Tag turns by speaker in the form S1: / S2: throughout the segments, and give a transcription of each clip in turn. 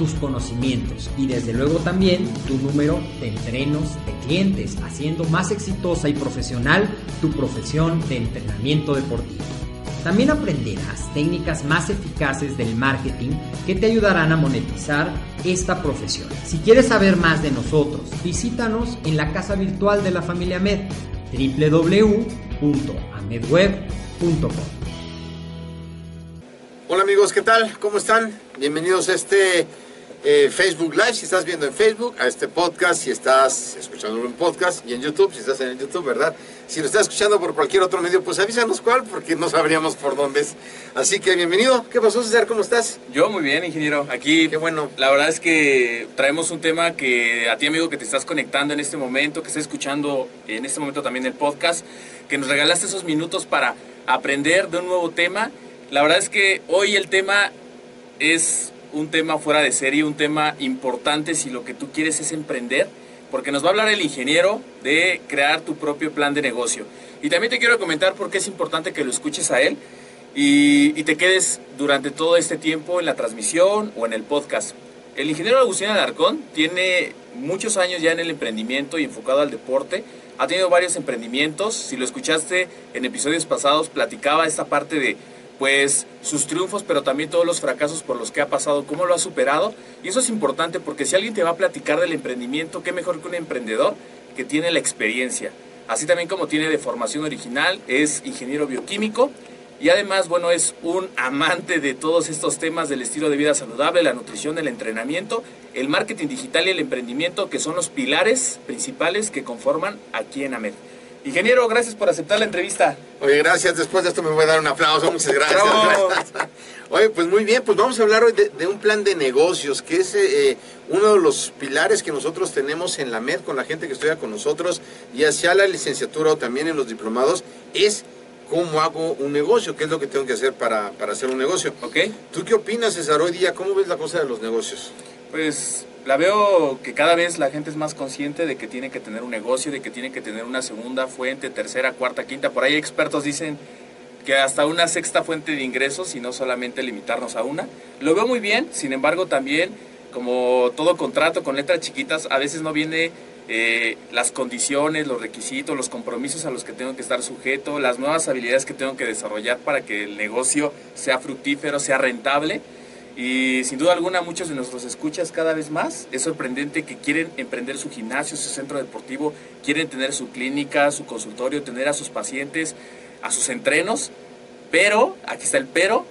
S1: tus conocimientos y desde luego también tu número de entrenos de clientes, haciendo más exitosa y profesional tu profesión de entrenamiento deportivo. También aprenderás técnicas más eficaces del marketing que te ayudarán a monetizar esta profesión. Si quieres saber más de nosotros, visítanos en la casa virtual de la familia Med, www.amedweb.com.
S2: Hola amigos, ¿qué tal? ¿Cómo están? Bienvenidos a este eh, Facebook Live, si estás viendo en Facebook, a este podcast, si estás escuchando en podcast y en YouTube, si estás en YouTube, ¿verdad? Si lo estás escuchando por cualquier otro medio, pues avísanos cuál, porque no sabríamos por dónde es. Así que bienvenido. ¿Qué pasó, César? ¿Cómo estás?
S3: Yo muy bien, ingeniero. Aquí,
S2: Qué bueno.
S3: la verdad es que traemos un tema que a ti, amigo, que te estás conectando en este momento, que estás escuchando en este momento también el podcast, que nos regalaste esos minutos para aprender de un nuevo tema. La verdad es que hoy el tema es un tema fuera de serie, un tema importante si lo que tú quieres es emprender, porque nos va a hablar el ingeniero de crear tu propio plan de negocio. Y también te quiero comentar por qué es importante que lo escuches a él y, te quedes durante todo este tiempo en la transmisión o en el podcast. El ingeniero Agustín Alarcón tiene muchos años ya en el emprendimiento y enfocado al deporte. Ha tenido varios emprendimientos. Si lo escuchaste en episodios pasados, platicaba esta parte de pues sus triunfos, pero también todos los fracasos por los que ha pasado, cómo lo ha superado. Y eso es importante porque si alguien te va a platicar del emprendimiento, qué mejor que un emprendedor que tiene la experiencia. Así también como tiene de formación original, es ingeniero bioquímico y además, bueno, es un amante de todos estos temas del estilo de vida saludable, la nutrición, el entrenamiento, el marketing digital y el emprendimiento, que son los pilares principales que conforman aquí en AMED. Ingeniero, gracias por aceptar la entrevista.
S2: Oye, gracias. Después de esto me voy a dar un aplauso. Muchas gracias. Oye, pues muy bien, pues vamos a hablar hoy de, de un plan de negocios, que es eh, uno de los pilares que nosotros tenemos en la MED con la gente que estudia con nosotros, ya sea la licenciatura o también en los diplomados, es cómo hago un negocio, qué es lo que tengo que hacer para, para hacer un negocio.
S3: ¿Ok?
S2: ¿Tú qué opinas, César, hoy día? ¿Cómo ves la cosa de los negocios?
S3: Pues la veo que cada vez la gente es más consciente de que tiene que tener un negocio, de que tiene que tener una segunda fuente, tercera, cuarta, quinta. Por ahí expertos dicen que hasta una sexta fuente de ingresos y no solamente limitarnos a una. Lo veo muy bien, sin embargo también, como todo contrato con letras chiquitas, a veces no viene eh, las condiciones, los requisitos, los compromisos a los que tengo que estar sujeto, las nuevas habilidades que tengo que desarrollar para que el negocio sea fructífero, sea rentable. Y sin duda alguna muchos de nuestros escuchas cada vez más es sorprendente que quieren emprender su gimnasio, su centro deportivo, quieren tener su clínica, su consultorio, tener a sus pacientes, a sus entrenos, pero, aquí está el pero,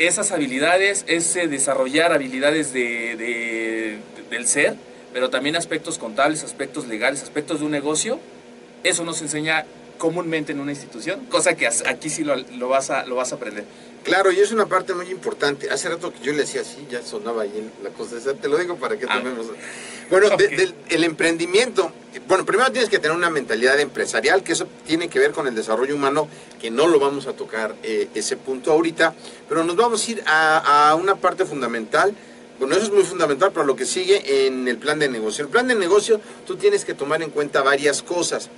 S3: esas habilidades, ese desarrollar habilidades de, de- del ser, pero también aspectos contables, aspectos legales, aspectos de un negocio, eso no se enseña comúnmente en una institución, cosa que aquí sí lo vas, a, lo vas a aprender.
S2: Claro, y es una parte muy importante. Hace rato que yo le decía así, ya sonaba ahí la cosa esa. Te lo digo para que
S3: Ah.
S2: tomemos. Bueno, de-
S3: Ok.
S2: del el emprendimiento. Bueno, primero tienes que tener una mentalidad empresarial, que eso tiene que ver con el desarrollo humano, que no lo vamos a tocar eh, ese punto ahorita, pero nos vamos a ir a, a una parte fundamental. Bueno, eso es muy fundamental para lo que sigue en el plan de negocio. El plan de negocio, tú tienes que tomar en cuenta varias cosas.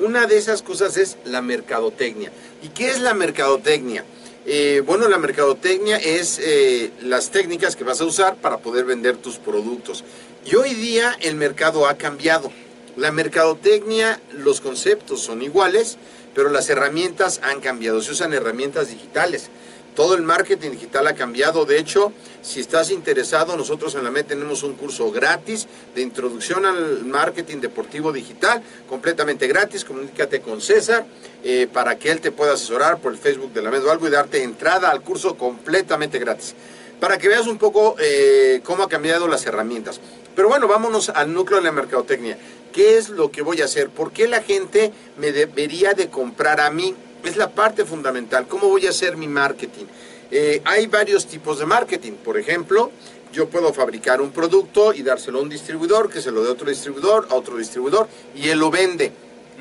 S2: Una de esas cosas es la mercadotecnia. ¿Y qué es la mercadotecnia? Eh, bueno, la mercadotecnia es eh, las técnicas que vas a usar para poder vender tus productos. Y hoy día el mercado ha cambiado. La mercadotecnia, los conceptos son iguales, pero las herramientas han cambiado. Se usan herramientas digitales. Todo el marketing digital ha cambiado. De hecho, si estás interesado, nosotros en la MED tenemos un curso gratis de introducción al marketing deportivo digital, completamente gratis. Comunícate con César eh, para que él te pueda asesorar por el Facebook de la MED o algo y darte entrada al curso completamente gratis. Para que veas un poco eh, cómo ha cambiado las herramientas. Pero bueno, vámonos al núcleo de la mercadotecnia. ¿Qué es lo que voy a hacer? ¿Por qué la gente me debería de comprar a mí? Es la parte fundamental. ¿Cómo voy a hacer mi marketing? Eh, hay varios tipos de marketing. Por ejemplo, yo puedo fabricar un producto y dárselo a un distribuidor, que se lo dé a otro distribuidor, a otro distribuidor, y él lo vende.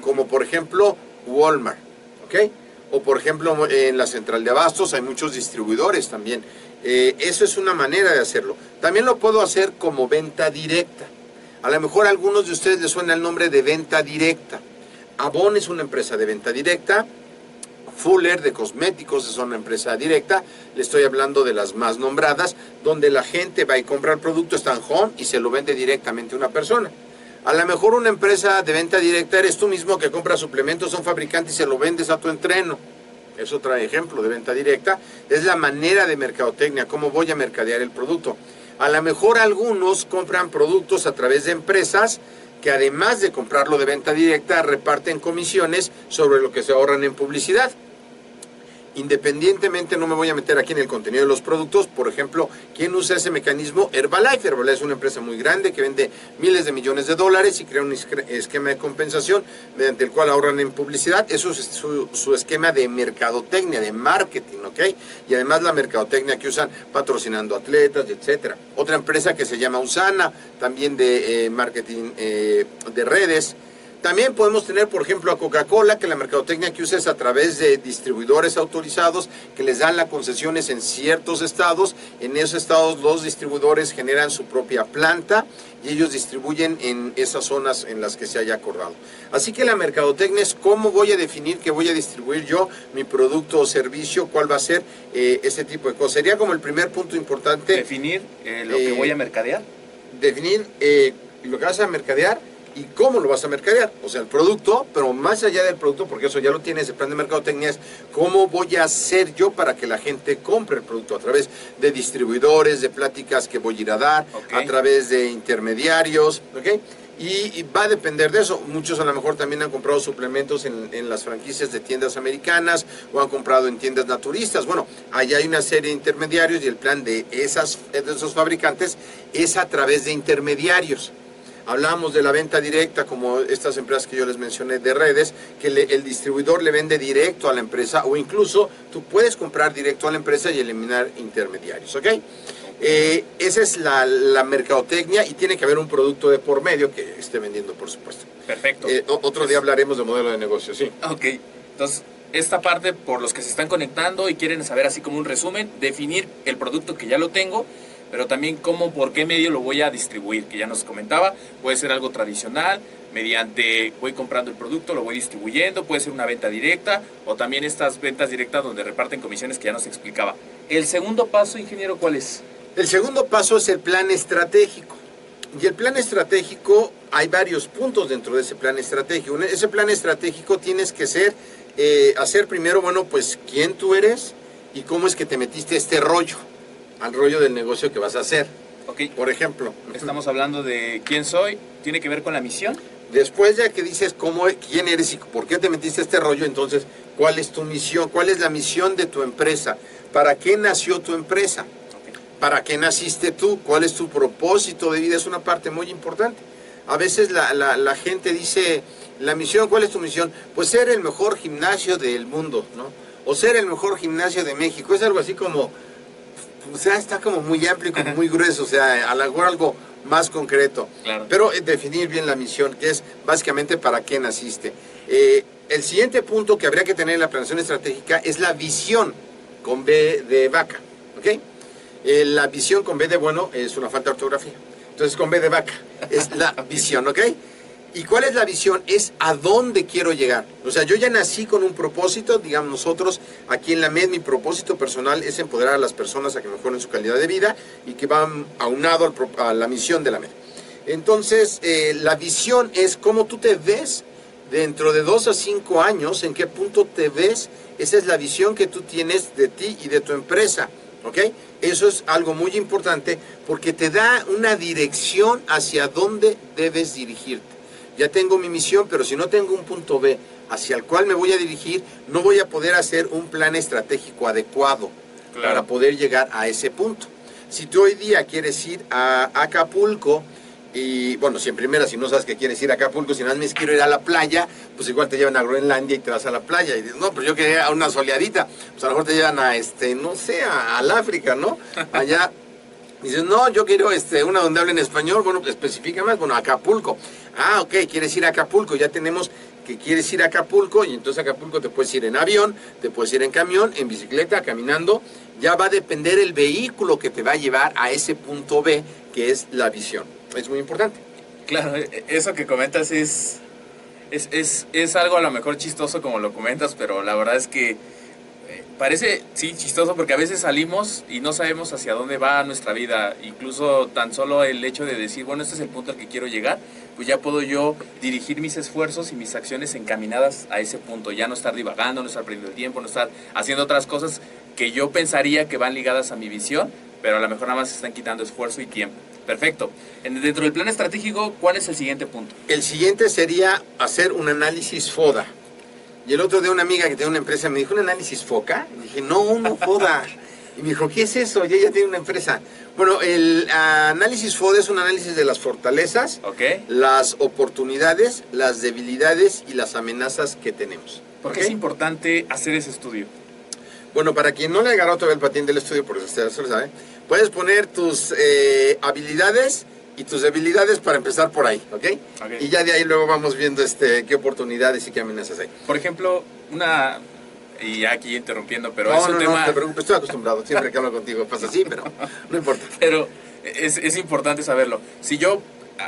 S2: Como por ejemplo Walmart. ¿Ok? O por ejemplo en la central de abastos hay muchos distribuidores también. Eh, eso es una manera de hacerlo. También lo puedo hacer como venta directa. A lo mejor a algunos de ustedes les suena el nombre de venta directa. Avon es una empresa de venta directa. Fuller de cosméticos es una empresa directa. Le estoy hablando de las más nombradas, donde la gente va y compra el producto, está en home y se lo vende directamente a una persona. A lo mejor una empresa de venta directa eres tú mismo que compra suplementos a un fabricante y se lo vendes a tu entreno. Es otro ejemplo de venta directa. Es la manera de mercadotecnia, cómo voy a mercadear el producto. A lo mejor algunos compran productos a través de empresas que además de comprarlo de venta directa reparten comisiones sobre lo que se ahorran en publicidad independientemente, no me voy a meter aquí en el contenido de los productos, por ejemplo, ¿quién usa ese mecanismo? Herbalife. Herbalife es una empresa muy grande que vende miles de millones de dólares y crea un esquema de compensación mediante el cual ahorran en publicidad. Eso es su, esquema de mercadotecnia, de marketing, ¿ok? Y además la mercadotecnia que usan patrocinando atletas, etcétera. Otra empresa que se llama Usana, también de eh, marketing eh, de redes. También podemos tener, por ejemplo, a Coca-Cola, que la mercadotecnia que usa es a través de distribuidores autorizados que les dan las concesiones en ciertos estados. En esos estados los distribuidores generan su propia planta y ellos distribuyen en esas zonas en las que se haya acordado. Así que la mercadotecnia es cómo voy a definir que voy a distribuir yo mi producto o servicio, cuál va a ser eh, ese tipo de cosas. Sería como el primer punto importante.
S3: Definir eh, lo que voy a mercadear.
S2: Definir eh, lo que vas a mercadear y cómo lo vas a mercadear. O sea, el producto, pero más allá del producto, porque eso ya lo tienes, el plan de mercadotecnia es cómo voy a hacer yo para que la gente compre el producto a través de distribuidores, de pláticas que voy a ir a dar, a través de intermediarios, ¿ok? Y, va a depender de eso. Muchos a lo mejor también han comprado suplementos en, en, las franquicias de tiendas americanas o han comprado en tiendas naturistas. Bueno, allá hay una serie de intermediarios y el plan de, esas, de esos fabricantes es a través de intermediarios. Hablamos de la venta directa, como estas empresas que yo les mencioné de redes, que el distribuidor le vende directo a la empresa o incluso tú puedes comprar directo a la empresa y eliminar intermediarios, ¿ok? Eh, esa es la, mercadotecnia y tiene que haber un producto de por medio que esté vendiendo, por supuesto.
S3: Perfecto.
S2: Eh, otro día hablaremos de modelo de negocio, sí.
S3: Ok, entonces esta parte, por los que se están conectando y quieren saber así como un resumen, definir el producto que ya lo tengo pero también cómo, por qué medio lo voy a distribuir, que ya nos comentaba, puede ser algo tradicional, mediante voy comprando el producto, lo voy distribuyendo, puede ser una venta directa o también estas ventas directas donde reparten comisiones que ya nos explicaba. El segundo paso, ingeniero, ¿cuál es?
S2: El segundo paso es el plan estratégico. Y el plan estratégico, hay varios puntos dentro de ese plan estratégico. Ese plan estratégico tienes que ser, eh, hacer primero, bueno, pues quién tú eres y cómo es que te metiste este rollo al rollo del negocio que vas a hacer.
S3: Ok.
S2: Por ejemplo.
S3: Estamos hablando de quién soy, tiene que ver con la misión.
S2: Después ya que dices cómo, quién eres y por qué te metiste este rollo, entonces, ¿cuál es tu misión? ¿Cuál es la misión de tu empresa? ¿Para qué nació tu empresa? ¿Para qué naciste tú? ¿Cuál es tu propósito de vida? Es una parte muy importante. A veces la, la, la gente dice, la misión, ¿cuál es tu misión? Pues ser el mejor gimnasio del mundo, ¿no? O ser el mejor gimnasio de México. Es algo así como, o sea, está como muy amplio y como muy grueso, o sea, a lo mejor algo más concreto. Pero eh, definir bien la misión, que es básicamente para qué naciste. Eh, el siguiente punto que habría que tener en la planeación estratégica es la visión con B de vaca, ¿ok? Eh, la visión con B de bueno es una falta de ortografía. Entonces con B de vaca es la visión, ¿ok? ¿Y cuál es la visión? Es a dónde quiero llegar. O sea, yo ya nací con un propósito, digamos nosotros aquí en la MED, mi propósito personal es empoderar a las personas a que mejoren su calidad de vida y que van aunado a la misión de la MED. Entonces, eh, la visión es cómo tú te ves dentro de dos a cinco años, en qué punto te ves. Esa es la visión que tú tienes de ti y de tu empresa. ¿Ok? Eso es algo muy importante porque te da una dirección hacia dónde debes dirigirte. Ya tengo mi misión, pero si no tengo un punto B hacia el cual me voy a dirigir, no voy a poder hacer un plan estratégico adecuado
S3: Claro.
S2: para poder llegar a ese punto. Si tú hoy día quieres ir a Acapulco, y bueno, si en primera, si no sabes que quieres ir a Acapulco, si nada más quiero ir a la playa, pues igual te llevan a Groenlandia y te vas a la playa. Y dices, no, pero yo quería ir a una soleadita. Pues a lo mejor te llevan a, este, no sé, a- al África, ¿no? Allá. Dices, no, yo quiero este, una donde hablen español. Bueno, pues especifica más. Bueno, Acapulco. Ah, ok, quieres ir a Acapulco. Ya tenemos que quieres ir a Acapulco y entonces Acapulco te puedes ir en avión, te puedes ir en camión, en bicicleta, caminando. Ya va a depender el vehículo que te va a llevar a ese punto B, que es la visión. Es muy importante.
S3: Claro, e- eso que comentas es, es, es, es algo a lo mejor chistoso como lo comentas, pero la verdad es que parece, sí, chistoso porque a veces salimos y no sabemos hacia dónde va nuestra vida. Incluso tan solo el hecho de decir, bueno, este es el punto al que quiero llegar, pues ya puedo yo dirigir mis esfuerzos y mis acciones encaminadas a ese punto. Ya no estar divagando, no estar perdiendo tiempo, no estar haciendo otras cosas que yo pensaría que van ligadas a mi visión, pero a lo mejor nada más están quitando esfuerzo y tiempo. Perfecto. En- dentro del plan estratégico, ¿cuál es el siguiente punto?
S2: El siguiente sería hacer un análisis FODA. Y el otro día una amiga que tiene una empresa me dijo, ¿un análisis FOCA? Y dije, no, no FODA. Y me dijo, ¿qué es eso? Y ella tiene una empresa. Bueno, el análisis FODA es un análisis de las fortalezas, las oportunidades, las debilidades y las amenazas que tenemos.
S3: ¿Por qué es importante hacer ese estudio?
S2: Bueno, para quien no le agarró todavía el patín del estudio, porque usted se lo sabe, puedes poner tus eh, habilidades y tus debilidades para empezar por ahí, ¿ok?
S3: Ok.
S2: Y ya de ahí luego vamos viendo este, qué oportunidades y qué amenazas hay.
S3: Por ejemplo, una... Y aquí interrumpiendo, pero
S2: no,
S3: es un
S2: no,
S3: tema...
S2: no, te preocupes, estoy acostumbrado. Siempre que hablo contigo pasa así, pero no importa.
S3: Pero es, es importante saberlo. Si yo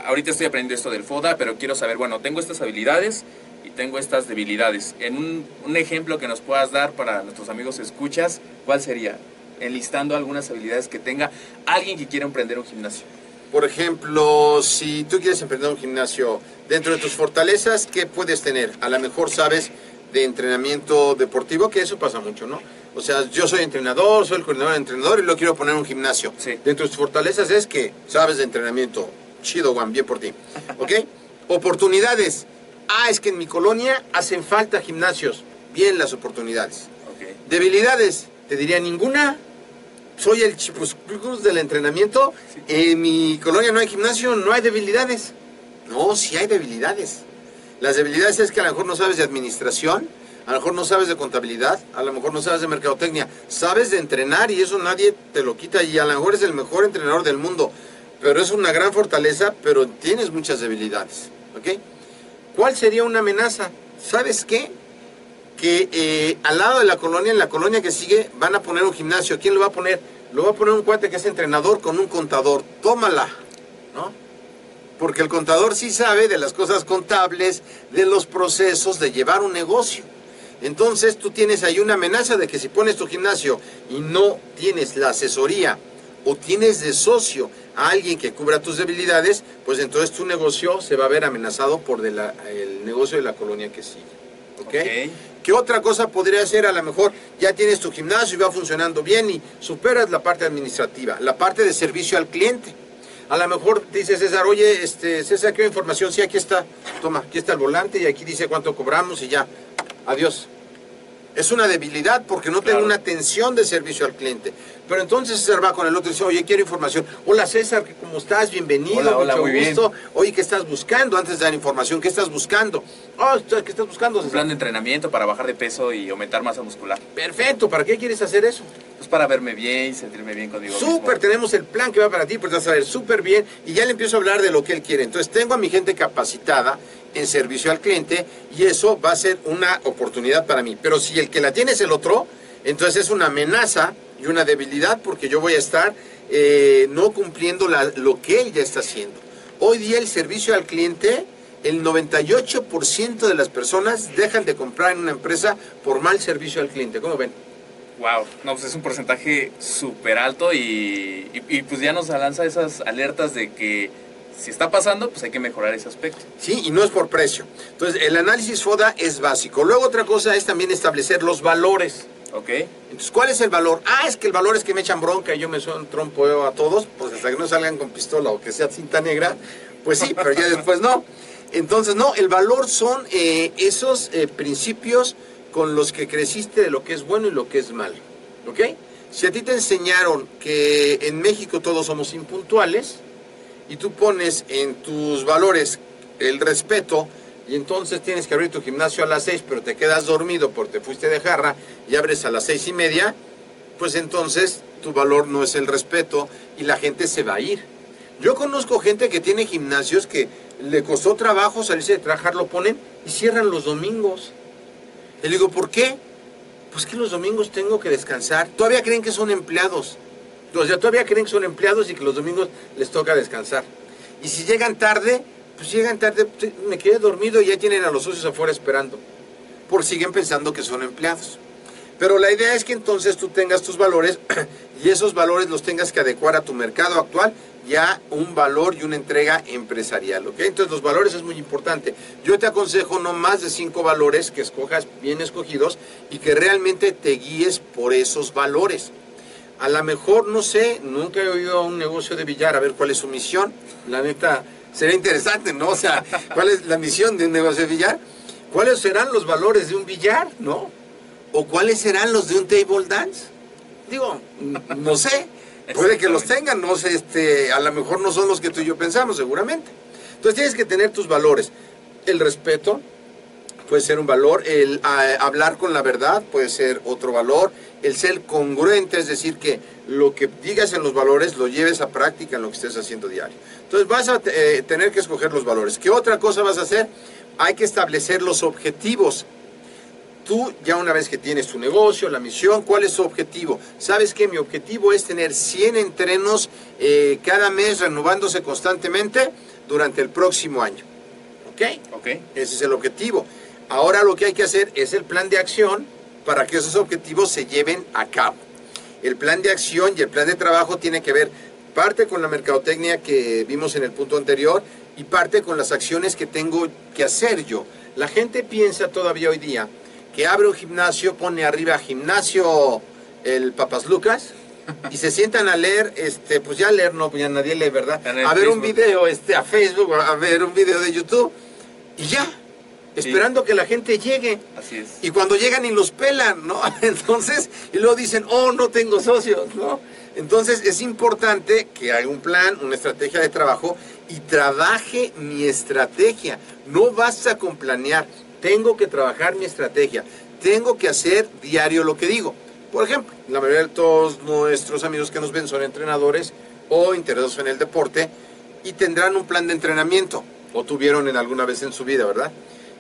S3: ahorita estoy aprendiendo esto del FODA, pero quiero saber, bueno, tengo estas habilidades y tengo estas debilidades. En un, un ejemplo que nos puedas dar para nuestros amigos escuchas, ¿cuál sería? Enlistando algunas habilidades que tenga alguien que quiera emprender un gimnasio.
S2: Por ejemplo, si tú quieres emprender un gimnasio, dentro de tus fortalezas, ¿qué puedes tener? A lo mejor sabes de entrenamiento deportivo, que eso pasa mucho, ¿no? O sea, yo soy entrenador, soy el coordinador de entrenador y lo quiero poner en un gimnasio.
S3: Sí.
S2: Dentro de tus fortalezas es que sabes de entrenamiento. Chido, Juan, bien por ti. ¿Ok? Oportunidades. Ah, es que en mi colonia hacen falta gimnasios. Bien las oportunidades.
S3: Ok.
S2: Debilidades, te diría ninguna. Soy el chipus del entrenamiento. En mi colonia no hay gimnasio, no hay debilidades. No, sí hay debilidades. Las debilidades es que a lo mejor no sabes de administración, a lo mejor no sabes de contabilidad, a lo mejor no sabes de mercadotecnia. Sabes de entrenar y eso nadie te lo quita y a lo mejor es el mejor entrenador del mundo. Pero es una gran fortaleza, pero tienes muchas debilidades. ¿Ok? ¿Cuál sería una amenaza? ¿Sabes qué? Que eh, al lado de la colonia, en la colonia que sigue, van a poner un gimnasio. ¿Quién lo va a poner? Lo va a poner un cuate que es entrenador con un contador. Tómala, ¿no? Porque el contador sí sabe de las cosas contables, de los procesos de llevar un negocio. Entonces tú tienes ahí una amenaza de que si pones tu gimnasio y no tienes la asesoría o tienes de socio a alguien que cubra tus debilidades, pues entonces tu negocio se va a ver amenazado por de la- el negocio de la colonia que sigue. ¿Ok?
S3: Ok.
S2: ¿Qué otra cosa podría ser? A lo mejor ya tienes tu gimnasio y va funcionando bien y superas la parte administrativa, la parte de servicio al cliente. A lo mejor dice César, oye, este, César, quiero información. Sí, aquí está. Toma, aquí está el volante y aquí dice cuánto cobramos y ya. Adiós. Es una debilidad porque no tengo una atención de servicio al cliente. Pero entonces César va con el otro y dice, oye, quiero información. Hola César, ¿cómo estás? Bienvenido,
S3: Hola, hola,
S2: mucho
S3: muy bien.
S2: Oye, ¿qué estás buscando? Antes de dar información, ¿qué estás buscando? Oh, ¿qué estás buscando?
S3: Un
S2: César?
S3: plan de entrenamiento para bajar de peso y aumentar masa muscular.
S2: Perfecto, ¿para qué quieres hacer eso?
S3: Pues para verme bien y sentirme bien conmigo.
S2: Súper, tenemos el plan que va para ti, pues vas a ver súper bien y ya le empiezo a hablar de lo que él quiere. Entonces tengo a mi gente capacitada en servicio al cliente y eso va a ser una oportunidad para mí. Pero si el que la tiene es el otro, entonces es una amenaza y una debilidad porque yo voy a estar eh, no cumpliendo la- lo que él ya está haciendo. Hoy día el servicio al cliente el 98% de las personas dejan de comprar en una empresa por mal servicio al cliente. ¿Cómo ven?
S3: Wow, no, pues es un porcentaje súper alto y, y- y, pues ya nos lanza esas alertas de que si está pasando, pues hay que mejorar ese aspecto.
S2: Sí, y no es por precio. Entonces, el análisis FODA es básico. Luego, otra cosa es también establecer los valores.
S3: ¿Ok?
S2: Entonces, ¿cuál es el valor? Ah, es que el valor es que me echan bronca y yo me son trompo a todos, pues hasta que no salgan con pistola o que sea cinta negra, pues sí, pero ya después no. Entonces, no, el valor son eh, esos eh, principios con los que creciste de lo que es bueno y lo que es malo. ¿Ok? Si a ti te enseñaron que en México todos somos impuntuales y tú pones en tus valores el respeto y entonces tienes que abrir tu gimnasio a las 6 pero te quedas dormido porque te fuiste de jarra y abres a las seis y media, pues entonces tu valor no es el respeto y la gente se va a ir. Yo conozco gente que tiene gimnasios que le costó trabajo salirse de trabajar, lo ponen y cierran los domingos. Le digo, ¿por qué? Pues que los domingos tengo que descansar. Todavía creen que son empleados. O todavía creen que son empleados y que los domingos les toca descansar. Y si llegan tarde, pues llegan tarde, me quedé dormido y ya tienen a los socios afuera esperando. Por siguen pensando que son empleados. Pero la idea es que entonces tú tengas tus valores y esos valores los tengas que adecuar a tu mercado actual y a un valor y una entrega empresarial, ¿ok? Entonces los valores es muy importante. Yo te aconsejo no más de cinco valores que escojas bien escogidos y que realmente te guíes por esos valores. A lo mejor, no sé, nunca he oído a un negocio de billar a ver cuál es su misión. La neta, sería interesante, ¿no? O sea, ¿cuál es la misión de un negocio de billar? ¿Cuáles serán los valores de un billar, no? ¿O cuáles serán los de un table dance? Digo, no sé. Puede que los tengan, no sé, este, a lo mejor no son los que tú y yo pensamos, seguramente. Entonces tienes que tener tus valores. El respeto puede ser un valor, el ah, hablar con la verdad puede ser otro valor, el ser congruente, es decir, que lo que digas en los valores lo lleves a práctica en lo que estés haciendo diario. Entonces vas a eh, tener que escoger los valores. ¿Qué otra cosa vas a hacer? Hay que establecer los objetivos tú ya una vez que tienes tu negocio, la misión, ¿cuál es tu objetivo? Sabes que mi objetivo es tener 100 entrenos eh, cada mes renovándose constantemente durante el próximo año. ¿Ok?
S3: ¿Ok?
S2: Ese es el objetivo. Ahora lo que hay que hacer es el plan de acción para que esos objetivos se lleven a cabo. El plan de acción y el plan de trabajo tiene que ver parte con la mercadotecnia que vimos en el punto anterior y parte con las acciones que tengo que hacer yo. La gente piensa todavía hoy día que abre un gimnasio, pone arriba gimnasio el Papas Lucas y se sientan a leer, este, pues ya leer no, pues ya nadie lee, ¿verdad? A ver un video este, a Facebook, a ver un video de YouTube y ya, esperando que la gente llegue.
S3: Así es.
S2: Y cuando llegan y los pelan, ¿no? Entonces, y luego dicen, oh, no tengo socios, ¿no? Entonces es importante que haya un plan, una estrategia de trabajo y trabaje mi estrategia. No basta con planear, tengo que trabajar mi estrategia, tengo que hacer diario lo que digo. Por ejemplo, la mayoría de todos nuestros amigos que nos ven son entrenadores o interesados en el deporte y tendrán un plan de entrenamiento, o tuvieron en alguna vez en su vida, ¿verdad?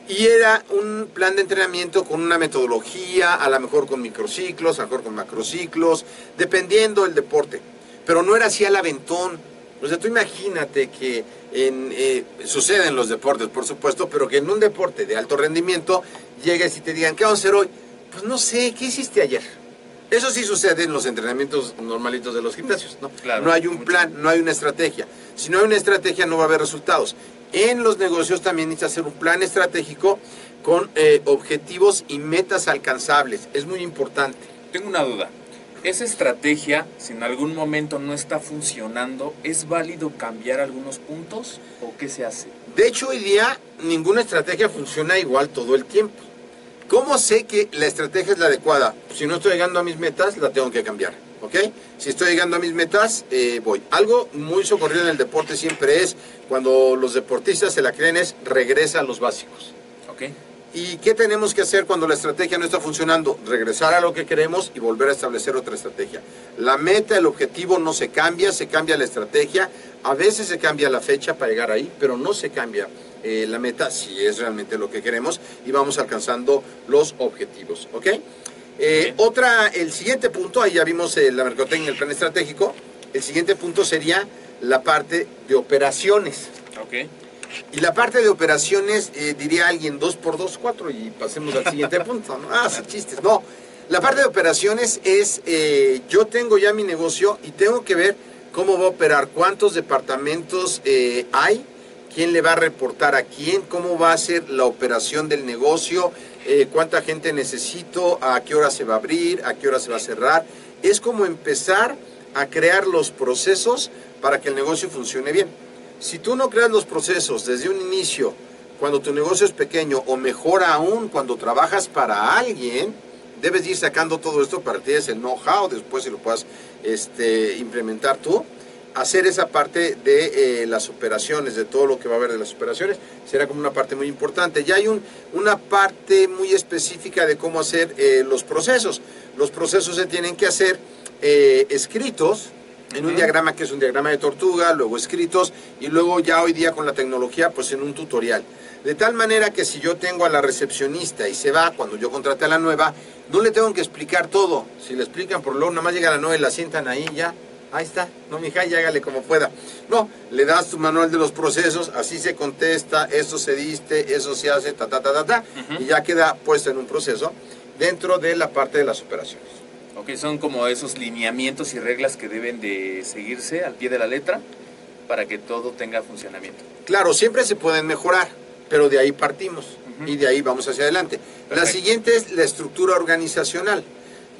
S2: Y era un plan de entrenamiento con una metodología, a lo mejor con microciclos, a lo mejor con macrociclos, dependiendo del deporte. Pero no era así al aventón. O sea, tú imagínate que en, eh, sucede en los deportes, por supuesto, pero que en un deporte de alto rendimiento llegues y te digan, ¿qué vamos a hacer hoy? Pues no sé, ¿qué hiciste ayer? Eso sí sucede en los entrenamientos normalitos de los gimnasios, ¿no?
S3: Claro,
S2: no hay un plan, no hay una estrategia. Si no hay una estrategia no va a haber resultados. En los negocios también necesitas hacer un plan estratégico con eh, objetivos y metas alcanzables. Es muy importante.
S3: Tengo una duda. ¿Esa estrategia, si en algún momento no está funcionando, es válido cambiar algunos puntos o qué se hace?
S2: De hecho, hoy día ninguna estrategia funciona igual todo el tiempo. ¿Cómo sé que la estrategia es la adecuada? Si no estoy llegando a mis metas, la tengo que cambiar. ¿Ok? Si estoy llegando a mis metas, eh, voy. Algo muy socorrido en el deporte siempre es, cuando los deportistas se la creen, es regresa a los básicos.
S3: ¿Ok?
S2: ¿Y qué tenemos que hacer cuando la estrategia no está funcionando? Regresar a lo que queremos y volver a establecer otra estrategia. La meta, el objetivo no se cambia, se cambia la estrategia. A veces se cambia la fecha para llegar ahí, pero no se cambia eh, la meta si es realmente lo que queremos y vamos alcanzando los objetivos. ¿Ok? Eh. Otra, el siguiente punto, ahí ya vimos eh, la mercadotecnia, el plan estratégico. El siguiente punto sería la parte de operaciones.
S3: ¿Ok?
S2: Y la parte de operaciones, eh, diría alguien, 2 por 2, 4 y pasemos al siguiente punto. ¿no? Ah, sí, chistes. No, la parte de operaciones es, eh, yo tengo ya mi negocio y tengo que ver cómo va a operar, cuántos departamentos eh, hay, quién le va a reportar a quién, cómo va a ser la operación del negocio, eh, cuánta gente necesito, a qué hora se va a abrir, a qué hora se va a cerrar. Es como empezar a crear los procesos para que el negocio funcione bien. Si tú no creas los procesos desde un inicio, cuando tu negocio es pequeño, o mejor aún, cuando trabajas para alguien, debes ir sacando todo esto para que tienes el know-how, después si lo puedas este, implementar tú, hacer esa parte de eh, las operaciones, de todo lo que va a haber de las operaciones, será como una parte muy importante. Ya hay un, una parte muy específica de cómo hacer eh, los procesos. Los procesos se tienen que hacer eh, escritos, en un diagrama que es un diagrama de tortuga, luego escritos y luego ya hoy día con la tecnología pues en un tutorial. De tal manera que si yo tengo a la recepcionista y se va cuando yo contrate a la nueva, no le tengo que explicar todo. Si le explican por luego nada más llega la nueva y la sientan ahí ya. Ahí está, no mija, y hágale como pueda. No, le das tu manual de los procesos, así se contesta, eso se diste, eso se hace, ta, ta, ta, ta, ta, y ya queda puesto en un proceso dentro de la parte de las operaciones.
S3: Ok, son como esos lineamientos y reglas que deben de seguirse al pie de la letra para que todo tenga funcionamiento.
S2: Claro, siempre se pueden mejorar, pero de ahí partimos y de ahí vamos hacia adelante. La siguiente es la estructura organizacional.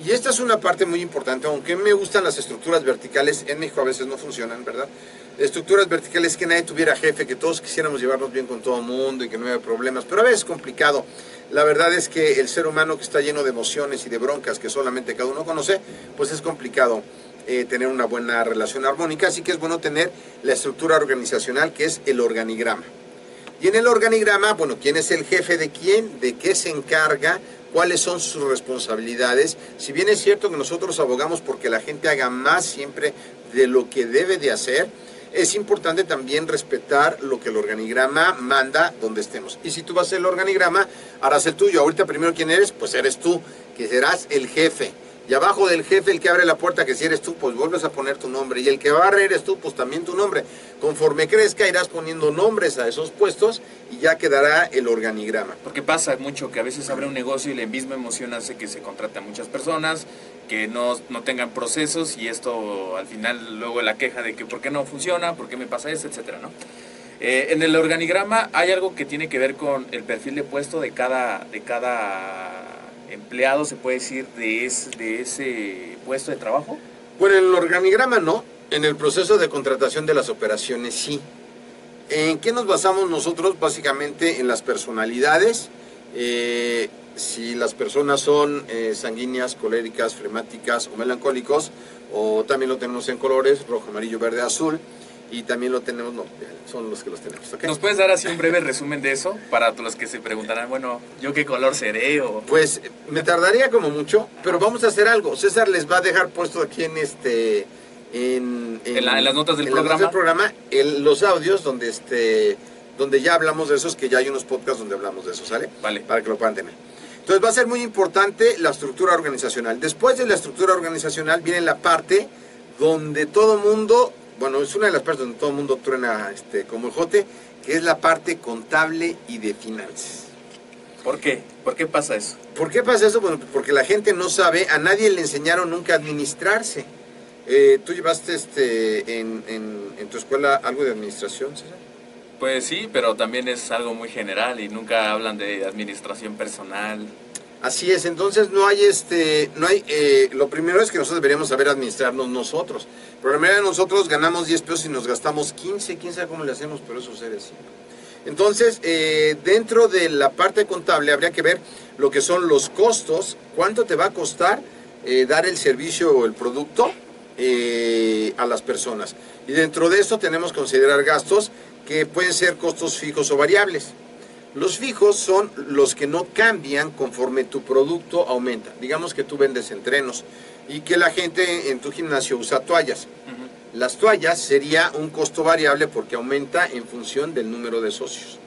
S2: Y esta es una parte muy importante, aunque me gustan las estructuras verticales, en México a veces no funcionan, ¿verdad? Estructuras verticales que nadie tuviera jefe, que todos quisiéramos llevarnos bien con todo el mundo y que no hubiera problemas, pero a veces es complicado. La verdad es que el ser humano que está lleno de emociones y de broncas que solamente cada uno conoce, pues es complicado eh, tener una buena relación armónica, así que es bueno tener la estructura organizacional que es el organigrama. Y en el organigrama, bueno, ¿quién es el jefe de quién? ¿De qué se encarga? ¿Cuáles son sus responsabilidades? Si bien es cierto que nosotros abogamos porque la gente haga más siempre de lo que debe de hacer, es importante también respetar lo que el organigrama manda donde estemos. Y si tú vas a hacer el organigrama, harás el tuyo. Ahorita primero, ¿quién eres? Pues eres tú, que serás el jefe. Y abajo del jefe, el que abre la puerta, que si eres tú, pues vuelves a poner tu nombre. Y el que barre eres tú, pues también tu nombre. Conforme crezca, irás poniendo nombres a esos puestos y ya quedará el organigrama.
S3: Porque pasa mucho que a veces abre un negocio y la misma emoción hace que se contrate a muchas personas, que no, no tengan procesos y esto al final luego la queja de que por qué no funciona, por qué me pasa eso, etcétera, ¿no? Eh, en el organigrama hay algo que tiene que ver con el perfil de puesto de cada, de cada empleado, se puede decir, de, es- de ese puesto de trabajo.
S2: Bueno, en el organigrama no, en el proceso de contratación de las operaciones sí. ¿En qué nos basamos nosotros? Básicamente en las personalidades, eh, si las personas son eh, sanguíneas, coléricas, flemáticas o melancólicos, o también lo tenemos en colores, rojo, amarillo, verde, azul, y también lo tenemos, no, son los que los tenemos.
S3: ¿Nos puedes dar así un breve resumen de eso para los que se preguntarán, bueno, ¿yo qué color seré? O...
S2: Pues me tardaría como mucho, pero vamos a hacer algo. César les va a dejar puesto aquí en este en,
S3: En la- en las notas del programa.
S2: del programa el- los audios donde este donde ya hablamos de esos, que ya hay unos podcasts donde hablamos de eso, ¿sale?
S3: Vale.
S2: Para que lo puedan tener. Entonces va a ser muy importante la estructura organizacional. Después de la estructura organizacional viene la parte donde todo mundo, bueno, es una de las partes donde todo mundo truena este, como ejote, que es la parte contable y de finanzas.
S3: ¿Por qué? ¿Por qué pasa eso?
S2: ¿Por qué pasa eso? Bueno, porque la gente no sabe, a nadie le enseñaron nunca a administrarse. Eh, ¿Tú llevaste este, en, en- en tu escuela algo de administración, César?
S3: Pues sí, pero también es algo muy general y nunca hablan de administración personal.
S2: Así es, entonces no hay este, no hay, eh, lo primero es que nosotros deberíamos saber administrarnos nosotros. Mayoría de nosotros ganamos 10 pesos y nos gastamos 15, quién sabe cómo le hacemos, pero eso sería así. Entonces, eh, dentro de la parte contable habría que ver lo que son los costos, cuánto te va a costar eh, dar el servicio o el producto eh, a las personas. Y dentro de esto tenemos que considerar gastos que pueden ser costos fijos o variables. Los fijos son los que no cambian conforme tu producto aumenta. Digamos que tú vendes entrenos y que la gente en tu gimnasio usa toallas. Las toallas sería un costo variable porque aumenta en función del número de socios.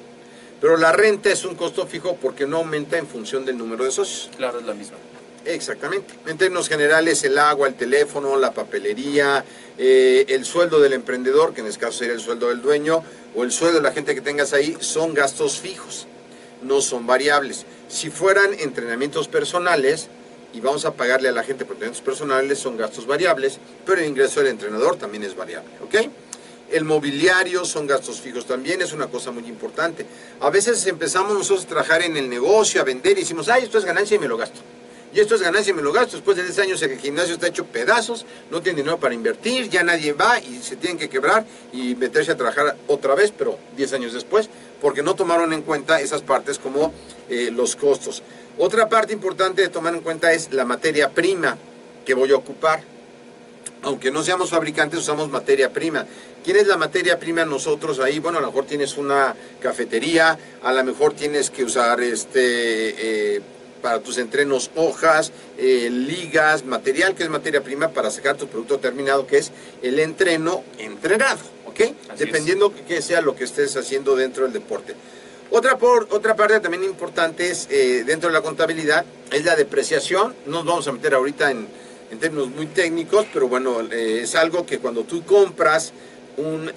S2: Pero la renta es un costo fijo porque no aumenta en función del número de socios.
S3: Claro, es la misma.
S2: Exactamente. En términos generales, el agua, el teléfono, la papelería, eh, el sueldo del emprendedor, que en este caso sería el sueldo del dueño, o el sueldo de la gente que tengas ahí, son gastos fijos, no son variables. Si fueran entrenamientos personales, y vamos a pagarle a la gente por entrenamientos personales, son gastos variables, pero el ingreso del entrenador también es variable, ¿ok? El mobiliario son gastos fijos también, es una cosa muy importante. A veces empezamos nosotros a trabajar en el negocio, a vender y decimos, ay, esto es ganancia y me lo gasto. Y esto es ganancia y me lo gasto. Después de 10 años el gimnasio está hecho pedazos, no tiene dinero para invertir, ya nadie va y se tienen que quebrar y meterse a trabajar otra vez, pero 10 años después, porque no tomaron en cuenta esas partes como eh, los costos. Otra parte importante de tomar en cuenta es la materia prima que voy a ocupar. Aunque no seamos fabricantes, usamos materia prima. ¿Quién es la materia prima nosotros ahí? Bueno, a lo mejor tienes una cafetería, a lo mejor tienes que usar este eh, para tus entrenos hojas, eh, ligas, material que es materia prima para sacar tu producto terminado, que es el entreno entrenado, ¿ok?
S3: Así
S2: Dependiendo que sea lo que estés haciendo dentro del deporte. Otra, por, otra parte también importante es, eh, dentro de la contabilidad, es la depreciación. No nos vamos a meter ahorita en, en términos muy técnicos, pero bueno, eh, es algo que cuando tú compras un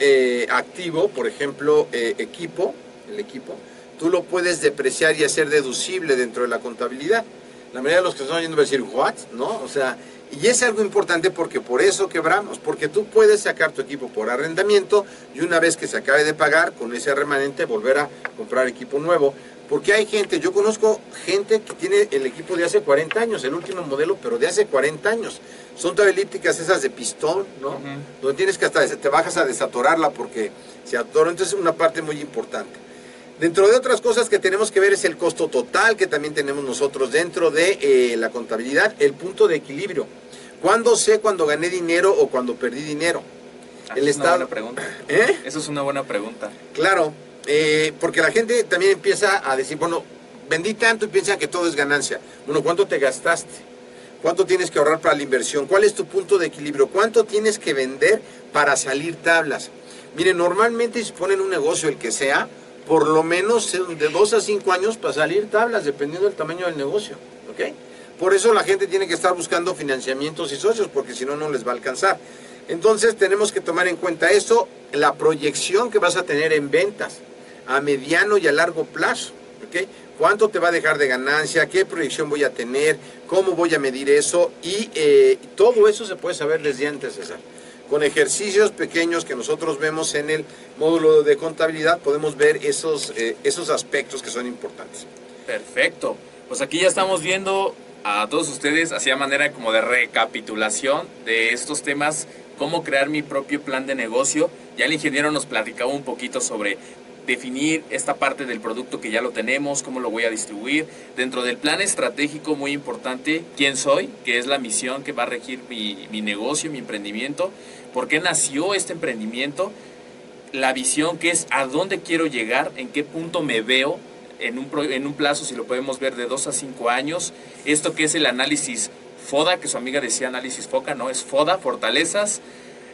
S2: activo, por ejemplo, equipo, el equipo, tú lo puedes depreciar y hacer deducible dentro de la contabilidad. La mayoría de los que están oyendo va a decir, ¿what? ¿No? O sea, y es algo importante porque por eso quebramos, porque tú puedes sacar tu equipo por arrendamiento y una vez que se acabe de pagar, con ese remanente volver a comprar equipo nuevo. Porque hay gente, yo conozco gente que tiene el equipo de hace 40 años, el último modelo, pero de hace 40 años. Son elípticas esas de pistón, ¿no? Donde tienes que hasta te bajas a desatorarla porque se atora. Entonces es una parte muy importante. Dentro de otras cosas que tenemos que ver es el costo total que también tenemos nosotros dentro de eh, la contabilidad, el punto de equilibrio. ¿Cuándo sé cuando gané dinero o cuando perdí dinero?
S3: Ah,
S2: El
S3: es una buena pregunta.
S2: ¿Eh?
S3: Eso es una buena pregunta.
S2: Claro, eh, porque la gente también empieza a decir, bueno, vendí tanto y piensa que todo es ganancia. Bueno, ¿cuánto te gastaste? ¿Cuánto tienes que ahorrar para la inversión? ¿Cuál es tu punto de equilibrio? ¿Cuánto tienes que vender para salir tablas? Miren, normalmente si ponen un negocio, el que sea, por lo menos de dos a cinco años para salir tablas, dependiendo del tamaño del negocio. ¿ok? Por eso la gente tiene que estar buscando financiamientos y socios, porque si no, no les va a alcanzar. Entonces tenemos que tomar en cuenta eso, la proyección que vas a tener en ventas a mediano y a largo plazo. ¿ok? ¿Cuánto te va a dejar de ganancia? ¿Qué proyección voy a tener? ¿Cómo voy a medir eso? Y eh, todo eso se puede saber desde antes, César. Con ejercicios pequeños que nosotros vemos en el módulo de contabilidad, podemos ver esos, eh, esos aspectos que son importantes.
S3: Perfecto. Pues aquí ya estamos viendo a todos ustedes, hacía manera como de recapitulación de estos temas, cómo crear mi propio plan de negocio. Ya el ingeniero nos platicaba un poquito sobre definir esta parte del producto que ya lo tenemos, cómo lo voy a distribuir. Dentro del plan estratégico muy importante, quién soy, que es la misión que va a regir mi, mi negocio, mi emprendimiento, por qué nació este emprendimiento, la visión que es a dónde quiero llegar, en qué punto me veo en un, en un plazo, si lo podemos ver, de 2 a 5 años. Esto que es el análisis FODA, que su amiga decía análisis FOCA, ¿no? Es FODA, fortalezas,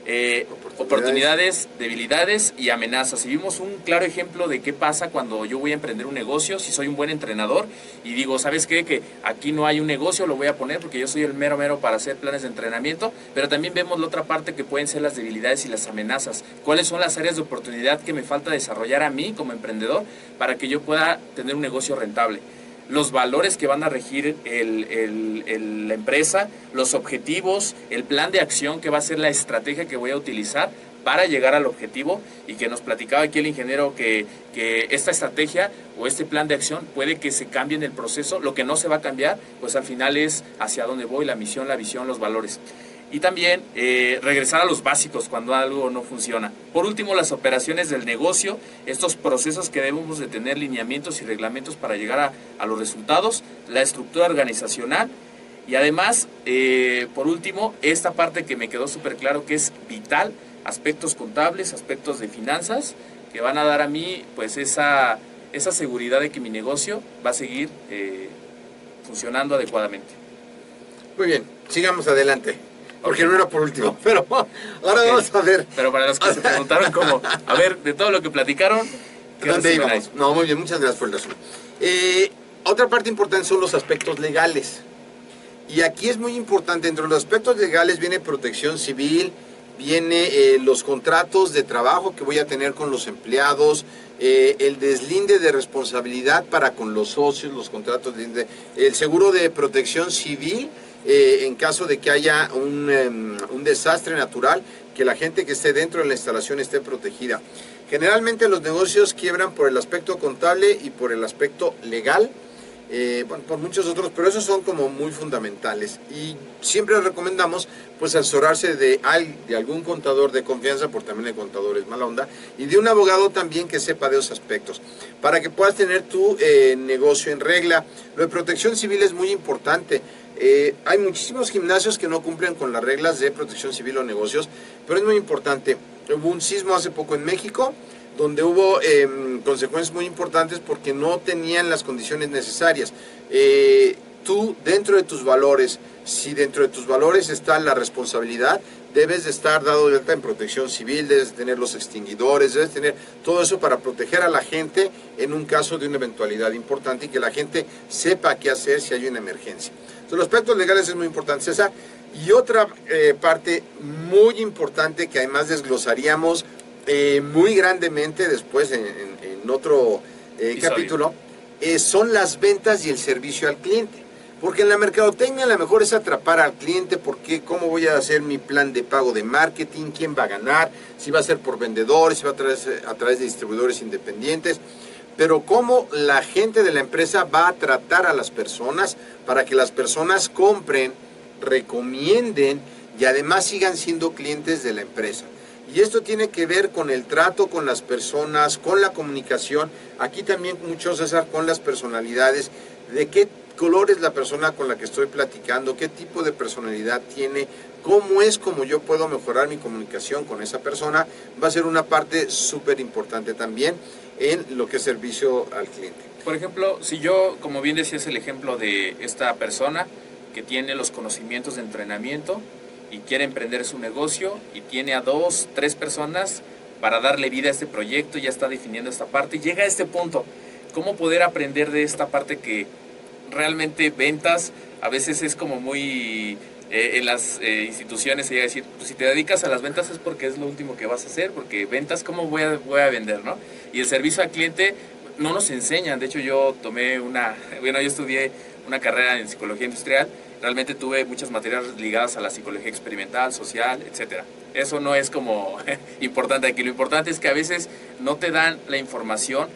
S3: eh,
S2: Oportunidades.
S3: debilidades y amenazas. Y vimos un claro ejemplo de qué pasa cuando yo voy a emprender un negocio, si soy un buen entrenador y digo, ¿sabes qué? Que aquí no hay un negocio, lo voy a poner porque yo soy el mero mero para hacer planes de entrenamiento, pero también vemos la otra parte que pueden ser las debilidades y las amenazas. ¿Cuáles son las áreas de oportunidad que me falta desarrollar a mí como emprendedor para que yo pueda tener un negocio rentable? Los valores que van a regir el- el- la empresa, los objetivos, el plan de acción que va a ser la estrategia que voy a utilizar para llegar al objetivo y que nos platicaba aquí el ingeniero que, que esta estrategia o este plan de acción puede que se cambie en el proceso, lo que no se va a cambiar, pues al final es hacia dónde voy, la misión, la visión, los valores. Y también eh, regresar a los básicos cuando algo no funciona. Por último, las operaciones del negocio, estos procesos que debemos de tener lineamientos y reglamentos para llegar a, a los resultados, la estructura organizacional y además, eh, por último, esta parte que me quedó súper claro que es vital, aspectos contables, aspectos de finanzas, que van a dar a mí pues esa, esa seguridad de que mi negocio va a seguir eh, funcionando adecuadamente.
S2: Muy bien, sigamos adelante. Porque no era por último, pero ahora vamos a ver
S3: Pero para los que se preguntaron como, a ver, de todo lo que platicaron, ¿qué
S2: dónde íbamos. No, muy bien, muchas gracias por el resumen. Eh, otra parte importante son los aspectos legales. Y aquí es muy importante, entre los aspectos legales viene protección civil, viene eh, los contratos de trabajo que voy a tener con los empleados, eh, el deslinde de responsabilidad para con los socios, los contratos de, el seguro de protección civil eh, en caso de que haya un, em, un desastre natural, que la gente que esté dentro de la instalación esté protegida. Generalmente los negocios quiebran por el aspecto contable y por el aspecto legal eh, bueno, por muchos otros, pero esos son como muy fundamentales. Y siempre recomendamos pues asesorarse de, de algún contador de confianza, porque también hay contadores mala onda, y de un abogado también que sepa de esos aspectos, para que puedas tener tu eh, negocio en regla. Lo de protección civil es muy importante. Eh, hay muchísimos gimnasios que no cumplen con las reglas de protección civil o negocios, pero es muy importante. Hubo un sismo hace poco en México, donde hubo em, consecuencias muy importantes porque no tenían las condiciones necesarias. Eh, tú, dentro de tus valores, si dentro de tus valores está la responsabilidad, debes de estar dado de alta en protección civil, debes tener los extinguidores, debes tener todo eso para proteger a la gente en un caso de una eventualidad importante y que la gente sepa qué hacer si hay una emergencia. Los aspectos legales es muy importante, César. Y otra eh, parte muy importante que además desglosaríamos eh, muy grandemente después en, otro eh, capítulo, eh, son las ventas y el servicio al cliente. Porque en la mercadotecnia la mejor es atrapar al cliente, porque cómo voy a hacer mi plan de pago de marketing, quién va a ganar, si va a ser por vendedores, si va a través, a través de distribuidores independientes, pero cómo la gente de la empresa va a tratar a las personas para que las personas compren, recomienden y además sigan siendo clientes de la empresa. Y esto tiene que ver con el trato con las personas, con la comunicación, aquí también mucho César, con las personalidades, de qué color es la persona con la que estoy platicando, qué tipo de personalidad tiene, cómo es como yo puedo mejorar mi comunicación con esa persona, va a ser una parte súper importante también en lo que es servicio al cliente.
S3: Por ejemplo, si yo, como bien decías el ejemplo de esta persona que tiene los conocimientos de entrenamiento, y quiere emprender su negocio y tiene a dos, tres personas para darle vida a este proyecto, ya está definiendo esta parte, llega a este punto, ¿cómo poder aprender de esta parte que realmente ventas a veces es como muy eh, en las eh, instituciones, ella decir, pues si te dedicas a las ventas es porque es lo último que vas a hacer, porque ventas, ¿cómo voy a, voy a vender? ¿no? Y el servicio al cliente no nos enseñan, de hecho yo tomé una, bueno, yo estudié una carrera en psicología industrial, realmente tuve muchas materias ligadas a la psicología experimental, social, etc. Eso no es como importante aquí, lo importante es que a veces no te dan la información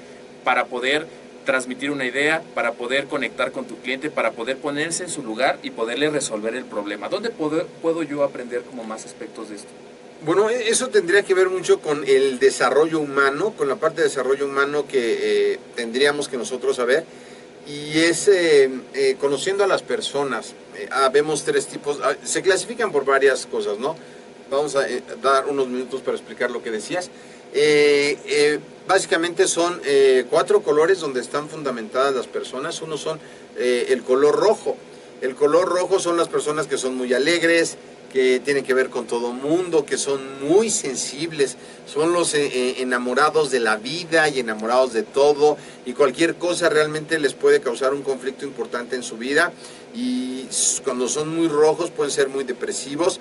S3: para poder transmitir una idea, para poder conectar con tu cliente, para poder ponerse en su lugar y poderle resolver el problema. ¿Dónde puedo, yo aprender como más aspectos de esto?
S2: Bueno, e, eso tendría que ver mucho con el desarrollo humano, con la parte de desarrollo humano que eh, tendríamos que nosotros saber y es eh, eh, conociendo a las personas. Eh, ah, vemos tres tipos, ah, se clasifican por varias cosas, ¿no? Vamos a dar unos minutos para explicar lo que decías. básicamente son cuatro colores donde están fundamentadas las personas. Uno son el color rojo. El color rojo son las personas que son muy alegres, que tienen que ver con todo mundo, que son muy sensibles, son los eh, eh, enamorados de la vida y enamorados de todo, y cualquier cosa realmente les puede causar un conflicto importante en su vida, y cuando son muy rojos pueden ser muy depresivos.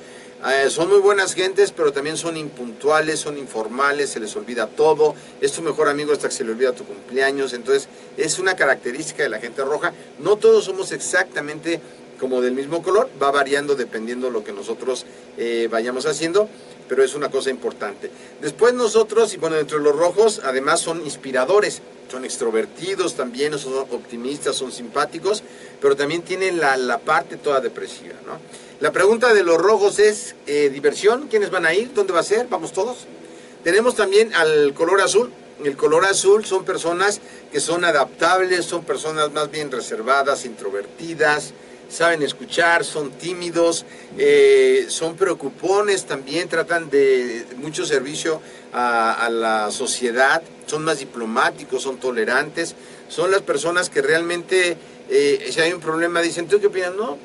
S2: Eh, son muy buenas gentes, pero también son impuntuales, son informales, se les olvida todo. Es tu mejor amigo hasta que se le olvida tu cumpleaños. Entonces, es una característica de la gente roja. No todos somos exactamente como del mismo color, va variando dependiendo de lo que nosotros eh, vayamos haciendo, pero es una cosa importante. Después nosotros, y bueno, entre los rojos, además son inspiradores, son extrovertidos también, son optimistas, son simpáticos, pero también tienen la, parte toda depresiva, ¿no? La pregunta de los rojos es, eh, ¿diversión? ¿Quiénes van a ir? ¿Dónde va a ser? ¿Vamos todos? Tenemos también al color azul, el color azul son personas que son adaptables, son personas más bien reservadas, introvertidas, saben escuchar, son tímidos, eh, son preocupones también, tratan de mucho servicio a, la sociedad, son más diplomáticos, son tolerantes, son las personas que realmente, eh, si hay un problema, dicen, ¿tú qué opinas? No,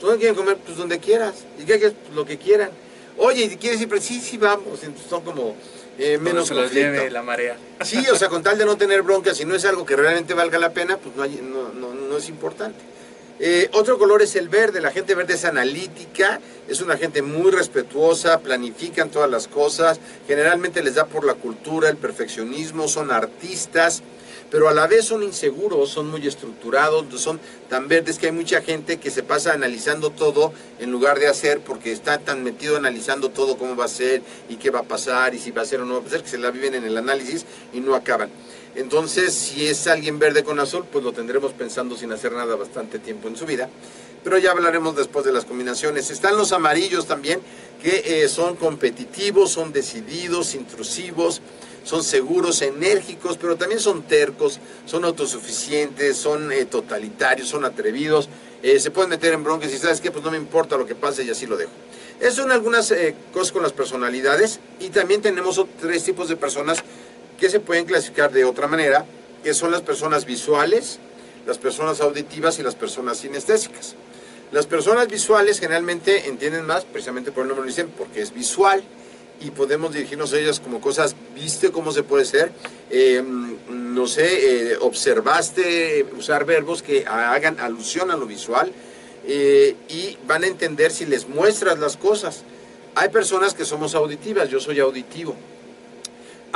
S2: tú no quieren comer, pues donde quieras, y que pues, lo que quieran. Oye, ¿quieres ir? Sí, sí, vamos, entonces son como... Eh, menos
S3: se la marea.
S2: Sí, o sea, con tal de no tener broncas, si no es algo que realmente valga la pena, pues no, no, no, no es importante. Eh, otro color es el verde. La gente verde es analítica, es una gente muy respetuosa, planifican todas las cosas, generalmente les da por la cultura, el perfeccionismo, son artistas, pero a la vez son inseguros, son muy estructurados, son tan verdes que hay mucha gente que se pasa analizando todo en lugar de hacer porque está tan metido analizando todo cómo va a ser y qué va a pasar y si va a ser o no va a pasar que se la viven en el análisis y no acaban. Entonces, si es alguien verde con azul, pues lo tendremos pensando sin hacer nada bastante tiempo en su vida. Pero ya hablaremos después de las combinaciones. Están los amarillos también, que eh, son competitivos, son decididos, intrusivos, son seguros, enérgicos, pero también son tercos, son autosuficientes, son eh, totalitarios, son atrevidos. eh, se pueden meter en broncas y sabes qué, pues no me importa lo que pase y así lo dejo. Esas son algunas eh, cosas con las personalidades y también tenemos tres tipos de personas que se pueden clasificar de otra manera, que son las personas visuales, las personas auditivas y las personas sinestésicas. Las personas visuales generalmente entienden más, precisamente por el nombre lo dicen, porque es visual y podemos dirigirnos a ellas como cosas, viste cómo se puede ser, Eh, no sé, eh, observaste usar verbos que hagan alusión a lo visual eh, y van a entender si les muestras las cosas. Hay personas que somos auditivas, yo soy auditivo.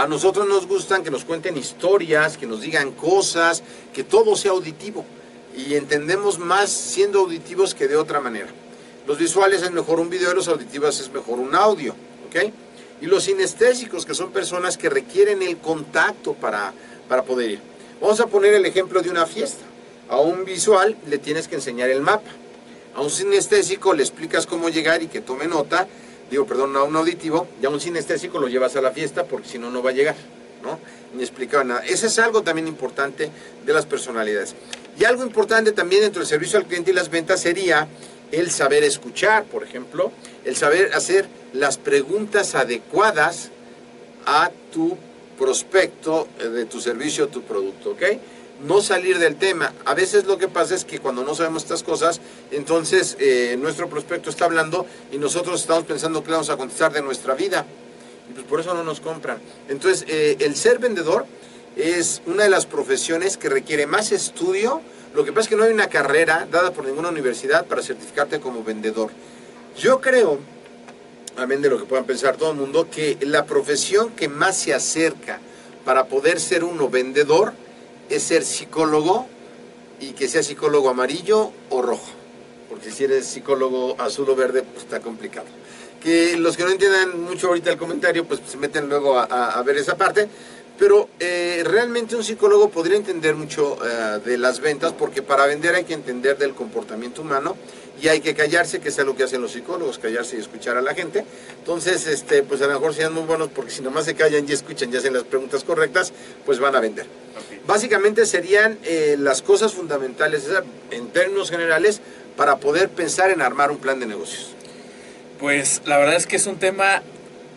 S2: A nosotros nos gustan que nos cuenten historias, que nos digan cosas, que todo sea auditivo. Y entendemos más siendo auditivos que de otra manera. Los visuales es mejor un video, los auditivos es mejor un audio. ¿ok? Y los sinestésicos, que son personas que requieren el contacto para, para poder ir. Vamos a poner el ejemplo de una fiesta. A un visual le tienes que enseñar el mapa. A un sinestésico le explicas cómo llegar y que tome nota. Digo, perdón, a un auditivo. Y a un sinestésico lo llevas a la fiesta porque si no, no va a llegar. ¿no? Ni explicaba nada. Ese es algo también importante de las personalidades. Y algo importante también dentro del servicio al cliente y las ventas sería el saber escuchar, por ejemplo, el saber hacer las preguntas adecuadas a tu prospecto de tu servicio o tu producto, ¿ok? No salir del tema. A veces lo que pasa es que cuando no sabemos estas cosas, entonces eh, nuestro prospecto está hablando y nosotros estamos pensando que vamos a contestar de nuestra vida. Y pues por eso no nos compran. Entonces, eh, el ser vendedor es una de las profesiones que requiere más estudio. Lo que pasa es que no hay una carrera dada por ninguna universidad para certificarte como vendedor. Yo creo, amén de lo que puedan pensar todo el mundo, que la profesión que más se acerca para poder ser uno vendedor es ser psicólogo y que sea psicólogo amarillo o rojo. Porque si eres psicólogo azul o verde, pues está complicado. Que los que no entiendan mucho ahorita el comentario, pues se meten luego a, ver esa parte. Pero eh, realmente un psicólogo podría entender mucho eh, de las ventas porque para vender hay que entender del comportamiento humano y hay que callarse, que es algo que hacen los psicólogos, callarse y escuchar a la gente. Entonces, este, pues a lo mejor sean muy buenos porque si nomás se callan y escuchan y hacen las preguntas correctas, pues van a vender. Básicamente serían eh, las cosas fundamentales en términos generales para poder pensar en armar un plan de negocios.
S3: Pues la verdad es que es un tema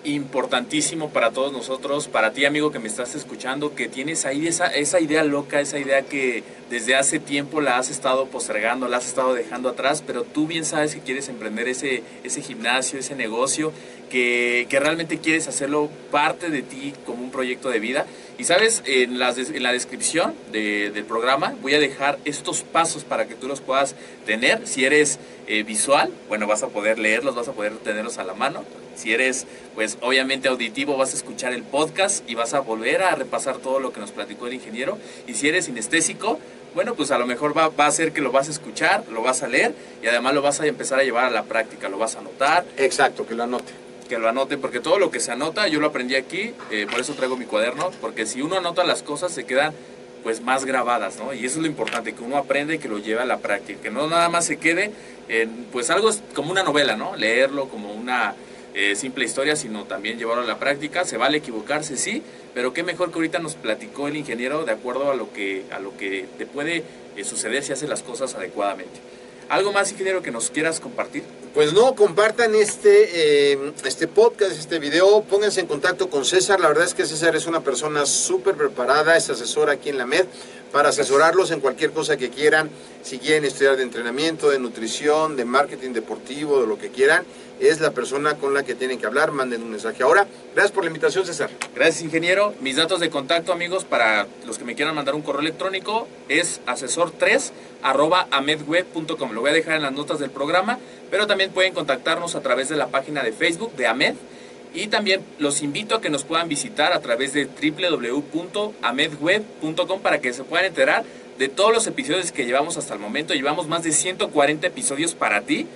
S3: importantísimo para todos nosotros, para ti amigo que me estás escuchando, que tienes ahí esa, esa idea loca, esa idea que desde hace tiempo la has estado postergando, la has estado dejando atrás, pero tú bien sabes que quieres emprender ese, ese gimnasio, ese negocio, que, que realmente quieres hacerlo parte de ti como un proyecto de vida. Y sabes, en, des- en la descripción de- del programa voy a dejar estos pasos para que tú los puedas tener. Si eres eh, visual, bueno, vas a poder leerlos, vas a poder tenerlos a la mano. Si eres, pues obviamente auditivo, vas a escuchar el podcast y vas a volver a repasar todo lo que nos platicó el ingeniero. Y si eres sinestésico, bueno, pues a lo mejor va, va a ser que lo vas a escuchar, lo vas a leer y además lo vas a empezar a llevar a la práctica, lo vas a anotar,
S2: Exacto, que lo anote.
S3: Que lo anoten, porque todo lo que se anota, yo lo aprendí aquí, eh, por eso traigo mi cuaderno, porque si uno anota las cosas se quedan pues más grabadas, ¿no? Y eso es lo importante, que uno aprende y que lo lleve a la práctica, que no nada más se quede en, pues algo como una novela, ¿no? Leerlo como una eh, simple historia, sino también llevarlo a la práctica, se vale equivocarse, sí, pero qué mejor que ahorita nos platicó el ingeniero de acuerdo a lo que, a lo que te puede eh, suceder si haces las cosas adecuadamente. ¿Algo más, ingeniero, que nos quieras compartir?
S2: Pues no, compartan este, eh, este podcast, este video, pónganse en contacto con César. La verdad es que César es una persona súper preparada, es asesor aquí en la MED. para asesorarlos en cualquier cosa que quieran, si quieren estudiar de entrenamiento, de nutrición, de marketing deportivo, de lo que quieran, es la persona con la que tienen que hablar, manden un mensaje. Ahora, gracias por la invitación, César.
S3: Gracias, ingeniero. Mis datos de contacto, amigos, para los que me quieran mandar un correo electrónico es asesor3 arroba amedweb.com. Lo voy a dejar en las notas del programa, pero también pueden contactarnos a través de la página de Facebook de Amed. Y también los invito a que nos puedan visitar a través de www.amedweb.com para que se puedan enterar de todos los episodios que llevamos hasta el momento. Llevamos más de 140 episodios para ti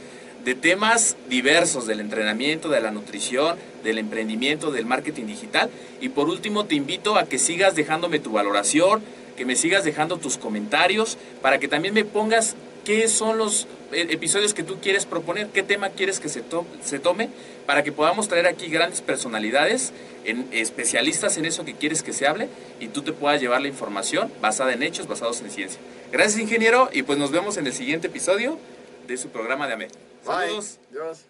S3: de temas diversos del entrenamiento, de la nutrición, del emprendimiento, del marketing digital. Y por último, te invito a que sigas dejándome tu valoración, que me sigas dejando tus comentarios, para que también me pongas qué son los eh, episodios que tú quieres proponer, qué tema quieres que se, to se tome, para que podamos traer aquí grandes personalidades, especialistas en eso que quieres que se hable, y tú te puedas llevar la información basada en hechos, basados en ciencia. Gracias, ingeniero, y pues nos vemos en el siguiente episodio de su programa de.
S2: Bye.
S3: Saludos.
S2: Adiós.